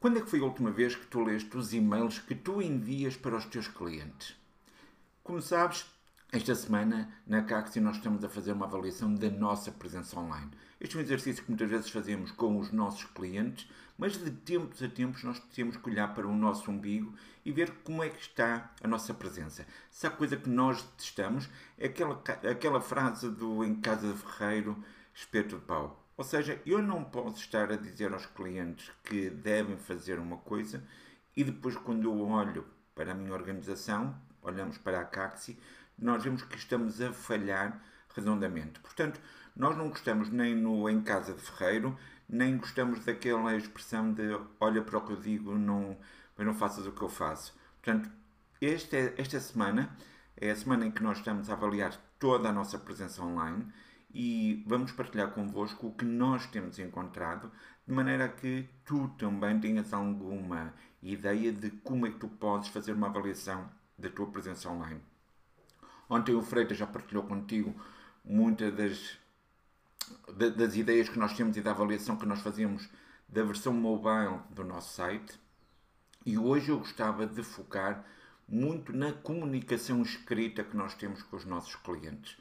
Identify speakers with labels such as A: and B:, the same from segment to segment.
A: Quando é que foi a última vez que tu leste os e-mails que tu envias para os teus clientes? Como sabes, esta semana na Caxi nós estamos a fazer uma avaliação da nossa presença online. Este é um exercício que muitas vezes fazemos com os nossos clientes, mas de tempos a tempos nós temos que olhar para o nosso umbigo e ver como é que está a nossa presença. Se a coisa que nós testamos é aquela, aquela frase do em casa de ferreiro, espeto de pau. Ou seja, eu não posso estar a dizer aos clientes que devem fazer uma coisa e depois, quando eu olho para a minha organização, olhamos para a Caxi, nós vemos que estamos a falhar redondamente. Portanto, nós não gostamos nem no em casa de ferreiro, nem gostamos daquela expressão de olha para o que eu digo, não, mas não faças o que eu faço. Portanto, esta, esta semana é a semana em que nós estamos a avaliar toda a nossa presença online e vamos partilhar convosco o que nós temos encontrado, de maneira que tu também tenhas alguma ideia de como é que tu podes fazer uma avaliação da tua presença online. Ontem o Freitas já partilhou contigo muitas das, das ideias que nós temos e da avaliação que nós fazemos da versão mobile do nosso site. E hoje eu gostava de focar muito na comunicação escrita que nós temos com os nossos clientes.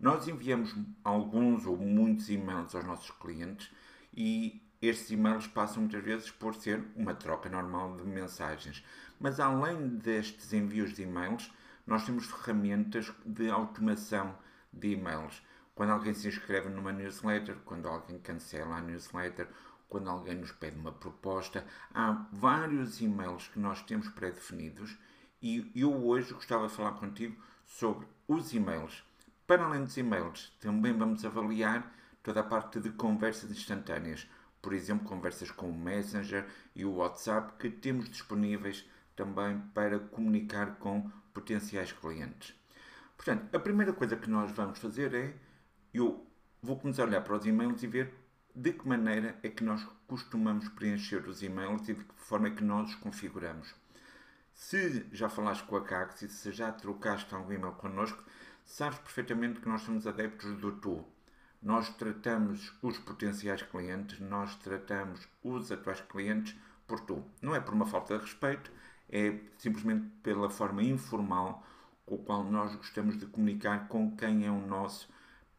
A: Nós enviamos alguns ou muitos e-mails aos nossos clientes e estes e-mails passam muitas vezes por ser uma troca normal de mensagens. Mas além destes envios de e-mails, nós temos ferramentas de automação de e-mails. Quando alguém se inscreve numa newsletter, quando alguém cancela a newsletter, quando alguém nos pede uma proposta, há vários e-mails que nós temos pré-definidos e eu hoje gostava de falar contigo sobre os e-mails para além dos e-mails, também vamos avaliar toda a parte de conversas instantâneas, por exemplo, conversas com o Messenger e o WhatsApp que temos disponíveis também para comunicar com potenciais clientes. Portanto, a primeira coisa que nós vamos fazer é eu vou começar a olhar para os e-mails e ver de que maneira é que nós costumamos preencher os e-mails e de que forma é que nós os configuramos. Se já falaste com a Caxi, se já trocaste algum e-mail connosco, sabes perfeitamente que nós somos adeptos do tu. Nós tratamos os potenciais clientes, nós tratamos os atuais clientes por tu. Não é por uma falta de respeito, é simplesmente pela forma informal com a qual nós gostamos de comunicar com quem é o nosso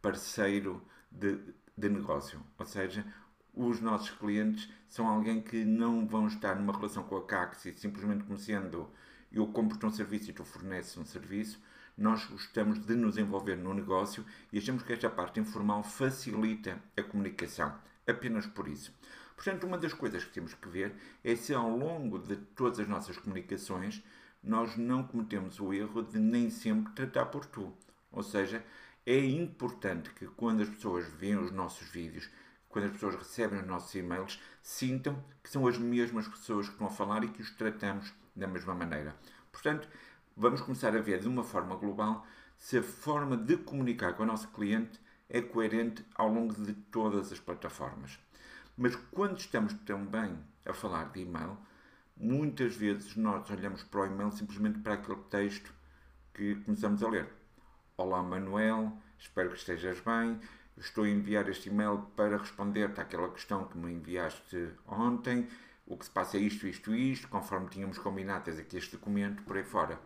A: parceiro de, de negócio. Ou seja, os nossos clientes são alguém que não vão estar numa relação com a Caxi simplesmente como sendo eu compro-te um serviço e tu forneces um serviço nós gostamos de nos envolver no negócio e achamos que esta parte informal facilita a comunicação. Apenas por isso. Portanto, uma das coisas que temos que ver é se ao longo de todas as nossas comunicações nós não cometemos o erro de nem sempre tratar por tu. Ou seja, é importante que quando as pessoas veem os nossos vídeos, quando as pessoas recebem os nossos e-mails, sintam que são as mesmas pessoas que estão a falar e que os tratamos da mesma maneira. Portanto, vamos começar a ver de uma forma global se a forma de comunicar com o nosso cliente é coerente ao longo de todas as plataformas. Mas quando estamos também a falar de e-mail, muitas vezes nós olhamos para o e-mail simplesmente para aquele texto que começamos a ler. Olá Manuel, espero que estejas bem. Estou a enviar este e-mail para responder-te àquela questão que me enviaste ontem. O que se passa é isto, isto, isto, conforme tínhamos combinado, tens aqui este documento por aí fora.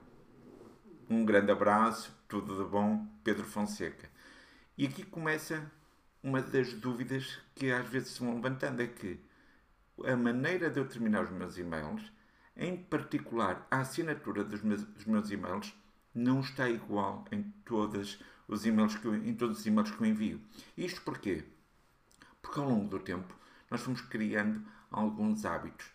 A: Um grande abraço, tudo de bom, Pedro Fonseca. E aqui começa uma das dúvidas que às vezes se vão levantando: é que a maneira de eu terminar os meus e-mails, em particular a assinatura dos meus, dos meus e-mails, não está igual em todos os e-mails que eu, em todos os e-mails que eu envio. Isto porquê? Porque ao longo do tempo nós fomos criando alguns hábitos.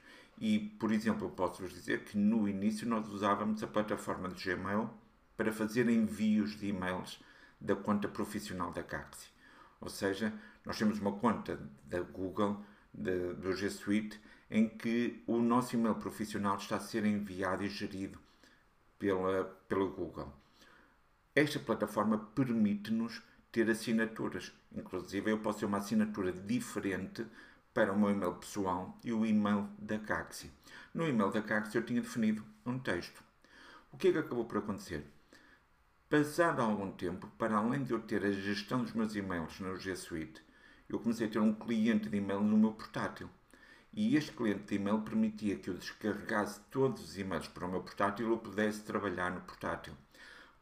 A: E, por exemplo, eu posso-vos dizer que no início nós usávamos a plataforma de Gmail para fazer envios de e-mails da conta profissional da Caxi. Ou seja, nós temos uma conta da Google, de, do G Suite, em que o nosso e-mail profissional está a ser enviado e gerido pela, pela Google. Esta plataforma permite-nos ter assinaturas. Inclusive, eu posso ter uma assinatura diferente para o meu e-mail pessoal e o e-mail da Caxi. No e-mail da Caxi eu tinha definido um texto. O que é que acabou por acontecer? Passado algum tempo, para além de eu ter a gestão dos meus e-mails no G Suite, eu comecei a ter um cliente de e-mail no meu portátil. e este cliente de e-mail permitia que eu descarregasse todos os e-mails para o meu portátil e eu pudesse trabalhar no portátil.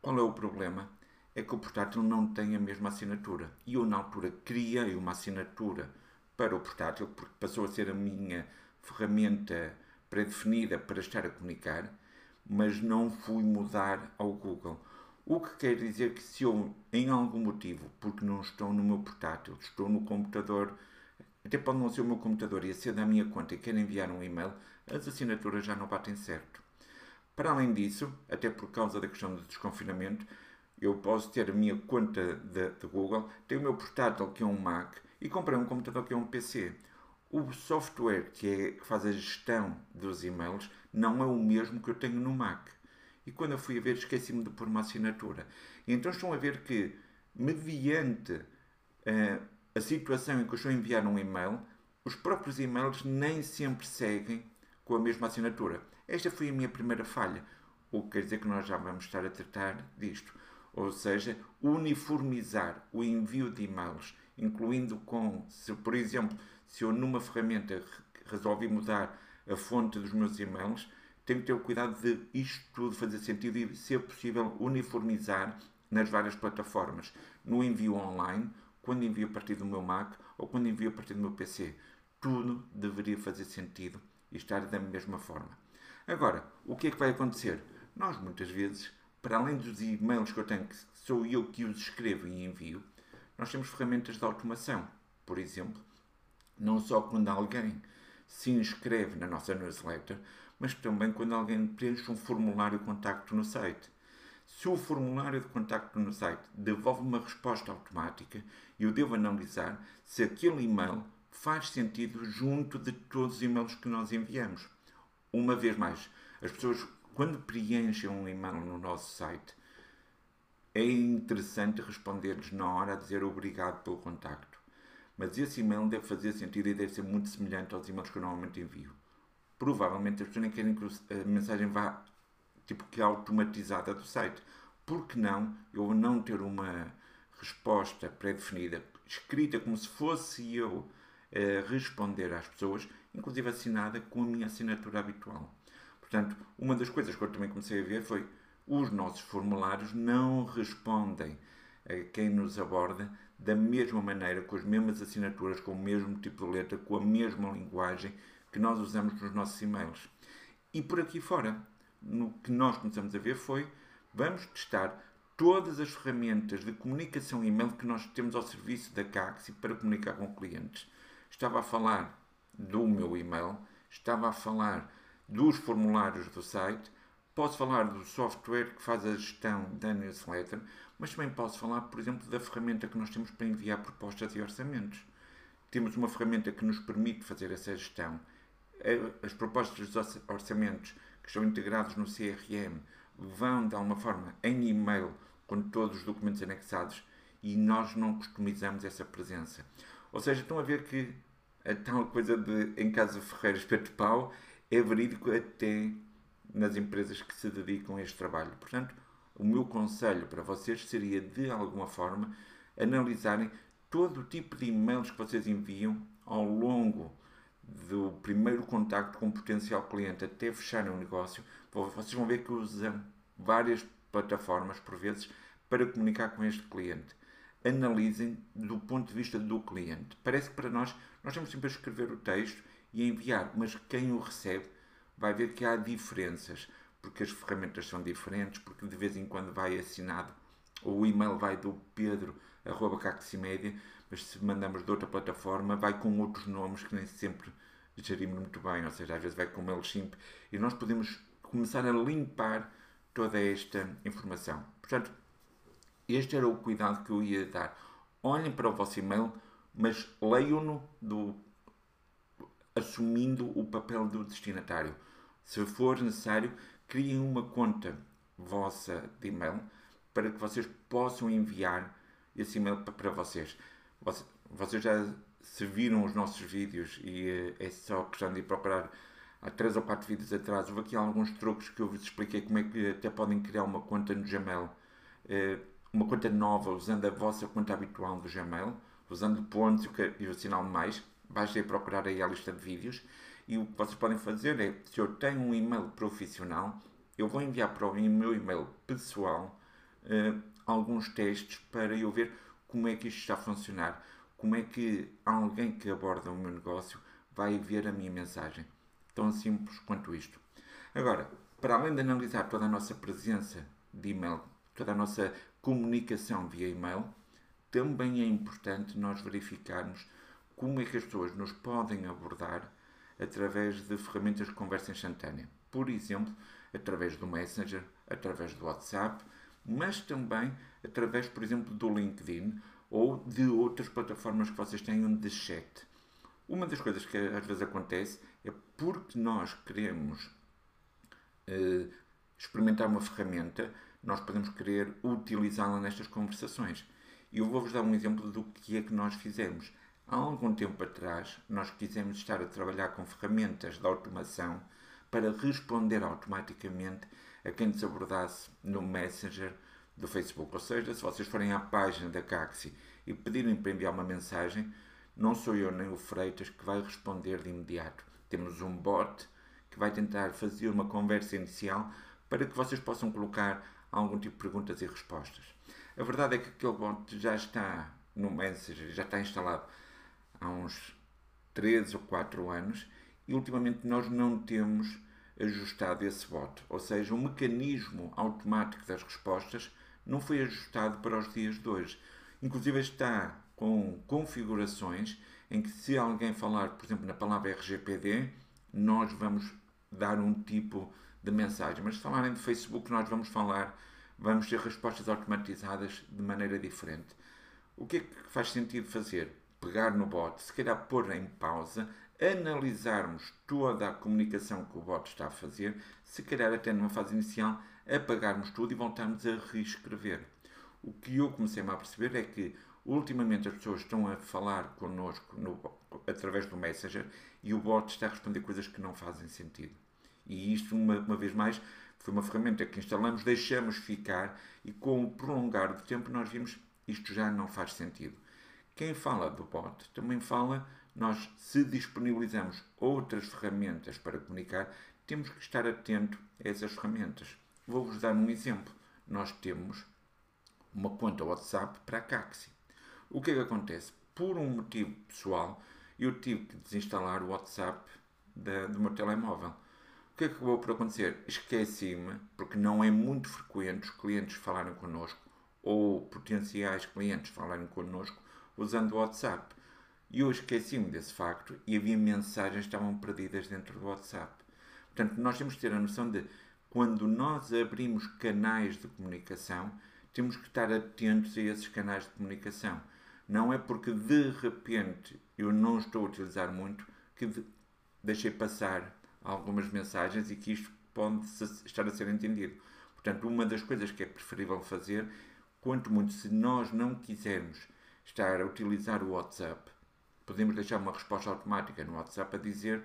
A: Qual é o problema? É que o portátil não tem a mesma assinatura. E eu, na altura, criei uma assinatura para o portátil, porque passou a ser a minha ferramenta pré-definida para estar a comunicar, mas não fui mudar ao Google. O que quer dizer que se eu, em algum motivo, porque não estou no meu portátil, estou no computador, até pode não ser o meu computador e ser da minha conta e quero enviar um e-mail, as assinaturas já não batem certo. Para além disso, até por causa da questão do desconfinamento, eu posso ter a minha conta de, de Google, tenho o meu portátil que é um Mac e comprei um computador que é um PC. O software que, é, que faz a gestão dos e-mails não é o mesmo que eu tenho no Mac. E quando eu fui a ver, esqueci-me de pôr uma assinatura. E então estão a ver que, mediante uh, a situação em que eu estou a enviar um e-mail, os próprios e-mails nem sempre seguem com a mesma assinatura. Esta foi a minha primeira falha. O que quer dizer que nós já vamos estar a tratar disto. Ou seja, uniformizar o envio de e-mails, incluindo com, se por exemplo, se eu numa ferramenta resolvi mudar a fonte dos meus e-mails, tenho que ter o cuidado de isto tudo fazer sentido e, se é possível, uniformizar nas várias plataformas. No envio online, quando envio a partir do meu Mac ou quando envio a partir do meu PC. Tudo deveria fazer sentido e estar da mesma forma. Agora, o que é que vai acontecer? Nós, muitas vezes, para além dos e-mails que eu tenho, que sou eu que os escrevo e envio, nós temos ferramentas de automação. Por exemplo, não só quando alguém se inscreve na nossa newsletter, mas também quando alguém preenche um formulário de contacto no site. Se o formulário de contacto no site devolve uma resposta automática, eu devo analisar se aquele e-mail faz sentido junto de todos os e-mails que nós enviamos. Uma vez mais, as pessoas quando preenchem um e-mail no nosso site, é interessante responder-lhes na hora a dizer obrigado pelo contacto. Mas esse e-mail deve fazer sentido e deve ser muito semelhante aos e-mails que eu normalmente envio. Provavelmente as pessoas nem querem que a mensagem vá tipo que automatizada do site. Por que não eu não ter uma resposta pré-definida, escrita como se fosse eu a responder às pessoas, inclusive assinada com a minha assinatura habitual? Portanto, uma das coisas que eu também comecei a ver foi os nossos formulários não respondem a quem nos aborda da mesma maneira, com as mesmas assinaturas, com o mesmo tipo de letra, com a mesma linguagem que nós usamos nos nossos e-mails. E por aqui fora, no que nós começamos a ver foi vamos testar todas as ferramentas de comunicação e-mail que nós temos ao serviço da Caxi para comunicar com clientes. Estava a falar do meu e-mail, estava a falar dos formulários do site, posso falar do software que faz a gestão da newsletter, mas também posso falar, por exemplo, da ferramenta que nós temos para enviar propostas e orçamentos. Temos uma ferramenta que nos permite fazer essa gestão. As propostas dos orçamentos que estão integrados no CRM vão, de alguma forma, em e-mail com todos os documentos anexados e nós não customizamos essa presença. Ou seja, estão a ver que a tal coisa de em casa Ferreira espeto pau é verídico até nas empresas que se dedicam a este trabalho. Portanto, o meu conselho para vocês seria, de alguma forma, analisarem todo o tipo de e-mails que vocês enviam ao longo do primeiro contacto com o potencial cliente até fecharem um negócio. Vocês vão ver que usam várias plataformas, por vezes, para comunicar com este cliente. Analisem do ponto de vista do cliente. Parece que para nós, nós temos sempre a escrever o texto e enviar, mas quem o recebe vai ver que há diferenças, porque as ferramentas são diferentes, porque de vez em quando vai assinado, ou o e-mail vai do Pedro arroba Caximédia, mas se mandamos de outra plataforma vai com outros nomes que nem sempre gerimos muito bem, ou seja, às vezes vai com MailChimp e nós podemos começar a limpar toda esta informação. Portanto, este era o cuidado que eu ia dar. Olhem para o vosso e-mail, mas leiam-no do assumindo o papel do destinatário. Se for necessário, criem uma conta vossa de e-mail para que vocês possam enviar esse e-mail para vocês. Vocês já se viram os nossos vídeos e eh, é só questão de ir procurar há 3 ou 4 vídeos atrás. Houve aqui alguns truques que eu vos expliquei como é que até podem criar uma conta no Gmail. Eh, uma conta nova usando a vossa conta habitual do Gmail, usando pontos e o sinal mais basta procurar aí a lista de vídeos e o que vocês podem fazer é, se eu tenho um e-mail profissional, eu vou enviar para o meu e-mail pessoal uh, alguns testes para eu ver como é que isto está a funcionar, como é que alguém que aborda o meu negócio vai ver a minha mensagem. Tão simples quanto isto. Agora, para além de analisar toda a nossa presença de e-mail, toda a nossa comunicação via e-mail, também é importante nós verificarmos como é que as pessoas nos podem abordar através de ferramentas de conversa instantânea. Por exemplo, através do Messenger, através do WhatsApp, mas também através, por exemplo, do LinkedIn ou de outras plataformas que vocês tenham de chat. Uma das coisas que às vezes acontece é porque nós queremos eh, experimentar uma ferramenta, nós podemos querer utilizá-la nestas conversações. E eu vou-vos dar um exemplo do que é que nós fizemos. Há algum tempo atrás, nós quisemos estar a trabalhar com ferramentas de automação para responder automaticamente a quem nos abordasse no Messenger do Facebook. Ou seja, se vocês forem à página da Caxi e pedirem para enviar uma mensagem, não sou eu nem o Freitas que vai responder de imediato. Temos um bot que vai tentar fazer uma conversa inicial para que vocês possam colocar algum tipo de perguntas e respostas. A verdade é que aquele bot já está no Messenger, já está instalado há uns 3 ou 4 anos e ultimamente nós não temos ajustado esse bot. Ou seja, o mecanismo automático das respostas não foi ajustado para os dias de hoje. Inclusive está com configurações em que se alguém falar, por exemplo, na palavra RGPD, nós vamos dar um tipo de mensagem. Mas se falarem de Facebook, nós vamos falar, vamos ter respostas automatizadas de maneira diferente. O que é que faz sentido fazer? Pegar no bot, se calhar pôr em pausa, analisarmos toda a comunicação que o bot está a fazer, se calhar até numa fase inicial, apagarmos tudo e voltarmos a reescrever. O que eu comecei a perceber é que ultimamente as pessoas estão a falar connosco no, através do Messenger e o bot está a responder coisas que não fazem sentido. E isto, uma, uma vez mais, foi uma ferramenta que instalamos, deixamos ficar e com o prolongar do tempo nós vimos isto já não faz sentido. Quem fala do bot também fala, nós se disponibilizamos outras ferramentas para comunicar, temos que estar atento a essas ferramentas. Vou-vos dar um exemplo. Nós temos uma conta WhatsApp para a Caxi. O que é que acontece? Por um motivo pessoal, eu tive que desinstalar o WhatsApp da, do meu telemóvel. O que é que acabou por acontecer? Esqueci-me, porque não é muito frequente os clientes falarem connosco ou potenciais clientes falarem connosco usando o WhatsApp. E eu esqueci-me desse facto e havia mensagens que estavam perdidas dentro do WhatsApp. Portanto, nós temos que ter a noção de quando nós abrimos canais de comunicação, temos que estar atentos a esses canais de comunicação. Não é porque de repente eu não estou a utilizar muito que deixei passar algumas mensagens e que isto pode estar a ser entendido. Portanto, uma das coisas que é preferível fazer, quanto muito se nós não quisermos estar a utilizar o WhatsApp, podemos deixar uma resposta automática no WhatsApp a dizer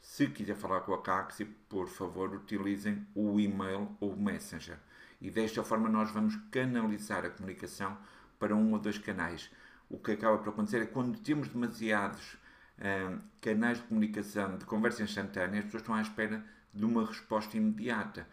A: se quiser falar com a Caxi, por favor, utilizem o e-mail ou o Messenger. E desta forma nós vamos canalizar a comunicação para um ou dois canais. O que acaba por acontecer é quando temos demasiados hum, canais de comunicação, de conversa instantânea, as pessoas estão à espera de uma resposta imediata.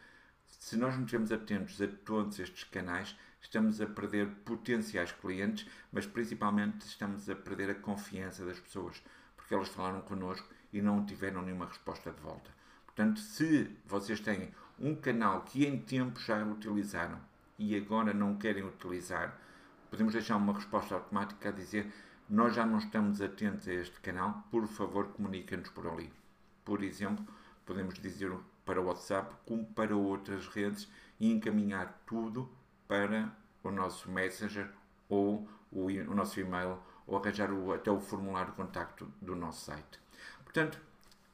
A: Se nós não estivermos atentos a todos estes canais, estamos a perder potenciais clientes, mas principalmente estamos a perder a confiança das pessoas, porque elas falaram connosco e não tiveram nenhuma resposta de volta. Portanto, se vocês têm um canal que em tempo já utilizaram e agora não querem utilizar, podemos deixar uma resposta automática a dizer nós já não estamos atentos a este canal, por favor comunica-nos por ali. Por exemplo, podemos dizer para o WhatsApp como para outras redes e encaminhar tudo para o nosso Messenger ou o, o nosso e-mail ou arranjar o, até o formulário de contacto do nosso site. Portanto,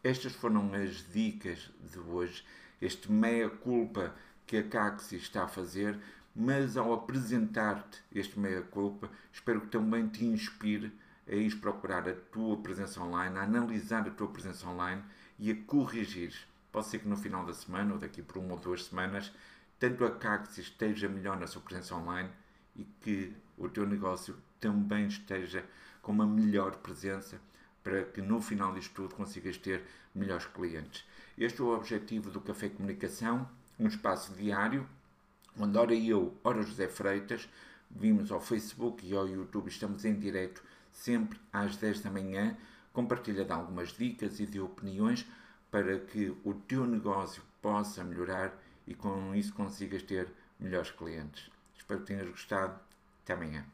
A: estas foram as dicas de hoje, este meia-culpa que a Caxi está a fazer, mas ao apresentar-te este meia-culpa, espero que também te inspire a ir procurar a tua presença online, a analisar a tua presença online e a corrigir. Pode ser que no final da semana ou daqui por uma ou duas semanas tanto a Caxi esteja melhor na sua presença online e que o teu negócio também esteja com uma melhor presença para que no final disto tudo consigas ter melhores clientes. Este é o objetivo do Café Comunicação, um espaço diário, onde ora eu, ora José Freitas, vimos ao Facebook e ao YouTube, estamos em direto sempre às 10 da manhã, compartilha de algumas dicas e de opiniões para que o teu negócio possa melhorar e com isso consigas ter melhores clientes. Espero que tenhas gostado. Até amanhã.